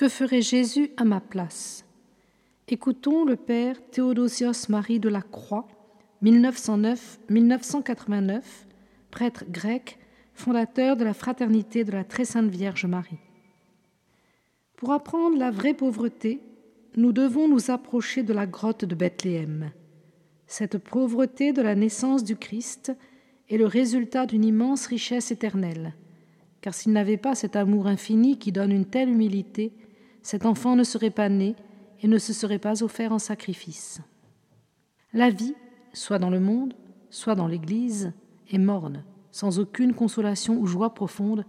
Que ferait Jésus à ma place? Écoutons le Père Théodosios Marie de la Croix, 1909-1989, prêtre grec, fondateur de la Fraternité de la Très Sainte Vierge Marie. Pour apprendre la vraie pauvreté, nous devons nous approcher de la grotte de Bethléem. Cette pauvreté de la naissance du Christ est le résultat d'une immense richesse éternelle, car s'il n'avait pas cet amour infini qui donne une telle humilité, cet enfant ne serait pas né et ne se serait pas offert en sacrifice. La vie, soit dans le monde, soit dans l'Église, est morne, sans aucune consolation ou joie profonde,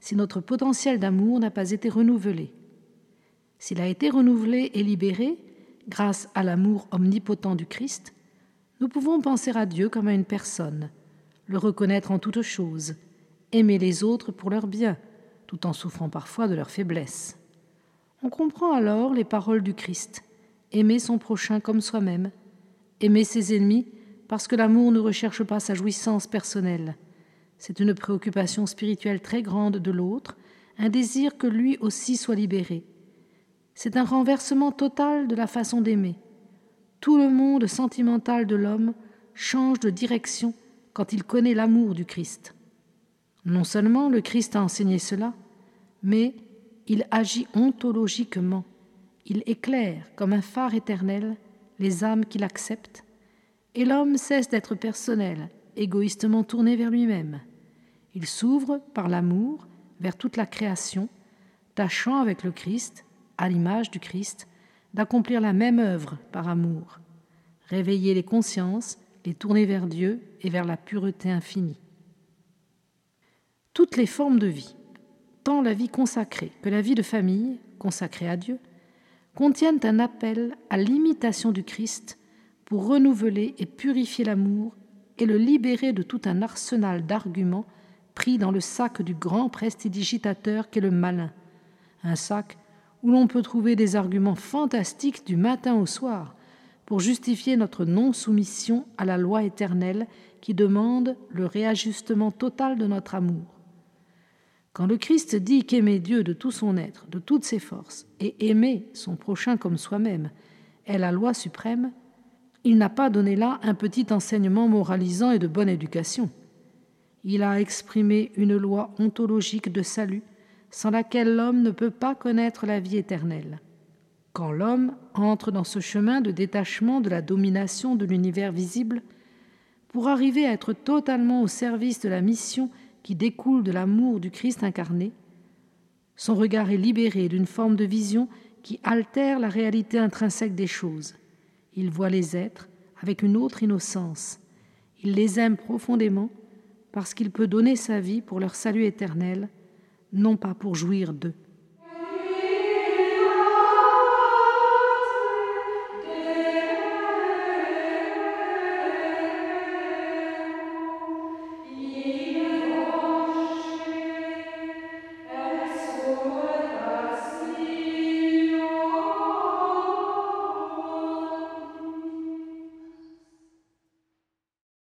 si notre potentiel d'amour n'a pas été renouvelé. S'il a été renouvelé et libéré, grâce à l'amour omnipotent du Christ, nous pouvons penser à Dieu comme à une personne, le reconnaître en toutes choses, aimer les autres pour leur bien, tout en souffrant parfois de leur faiblesse. On comprend alors les paroles du Christ, aimer son prochain comme soi-même, aimer ses ennemis parce que l'amour ne recherche pas sa jouissance personnelle. C'est une préoccupation spirituelle très grande de l'autre, un désir que lui aussi soit libéré. C'est un renversement total de la façon d'aimer. Tout le monde sentimental de l'homme change de direction quand il connaît l'amour du Christ. Non seulement le Christ a enseigné cela, mais il agit ontologiquement, il éclaire comme un phare éternel les âmes qu'il accepte, et l'homme cesse d'être personnel, égoïstement tourné vers lui-même. Il s'ouvre par l'amour vers toute la création, tâchant avec le Christ, à l'image du Christ, d'accomplir la même œuvre par amour, réveiller les consciences, les tourner vers Dieu et vers la pureté infinie. Toutes les formes de vie, tant la vie consacrée que la vie de famille, consacrée à Dieu, contiennent un appel à l'imitation du Christ pour renouveler et purifier l'amour et le libérer de tout un arsenal d'arguments pris dans le sac du grand prestidigitateur qu'est le malin, un sac où l'on peut trouver des arguments fantastiques du matin au soir pour justifier notre non-soumission à la loi éternelle qui demande le réajustement total de notre amour. Quand le Christ dit qu'aimer Dieu de tout son être, de toutes ses forces, et aimer son prochain comme soi-même est la loi suprême, il n'a pas donné là un petit enseignement moralisant et de bonne éducation. Il a exprimé une loi ontologique de salut sans laquelle l'homme ne peut pas connaître la vie éternelle. Quand l'homme entre dans ce chemin de détachement de la domination de l'univers visible, pour arriver à être totalement au service de la mission qui découle de l'amour du Christ incarné, son regard est libéré d'une forme de vision qui altère la réalité intrinsèque des choses. Il voit les êtres avec une autre innocence. Il les aime profondément parce qu'il peut donner sa vie pour leur salut éternel non pas pour jouir d'eux.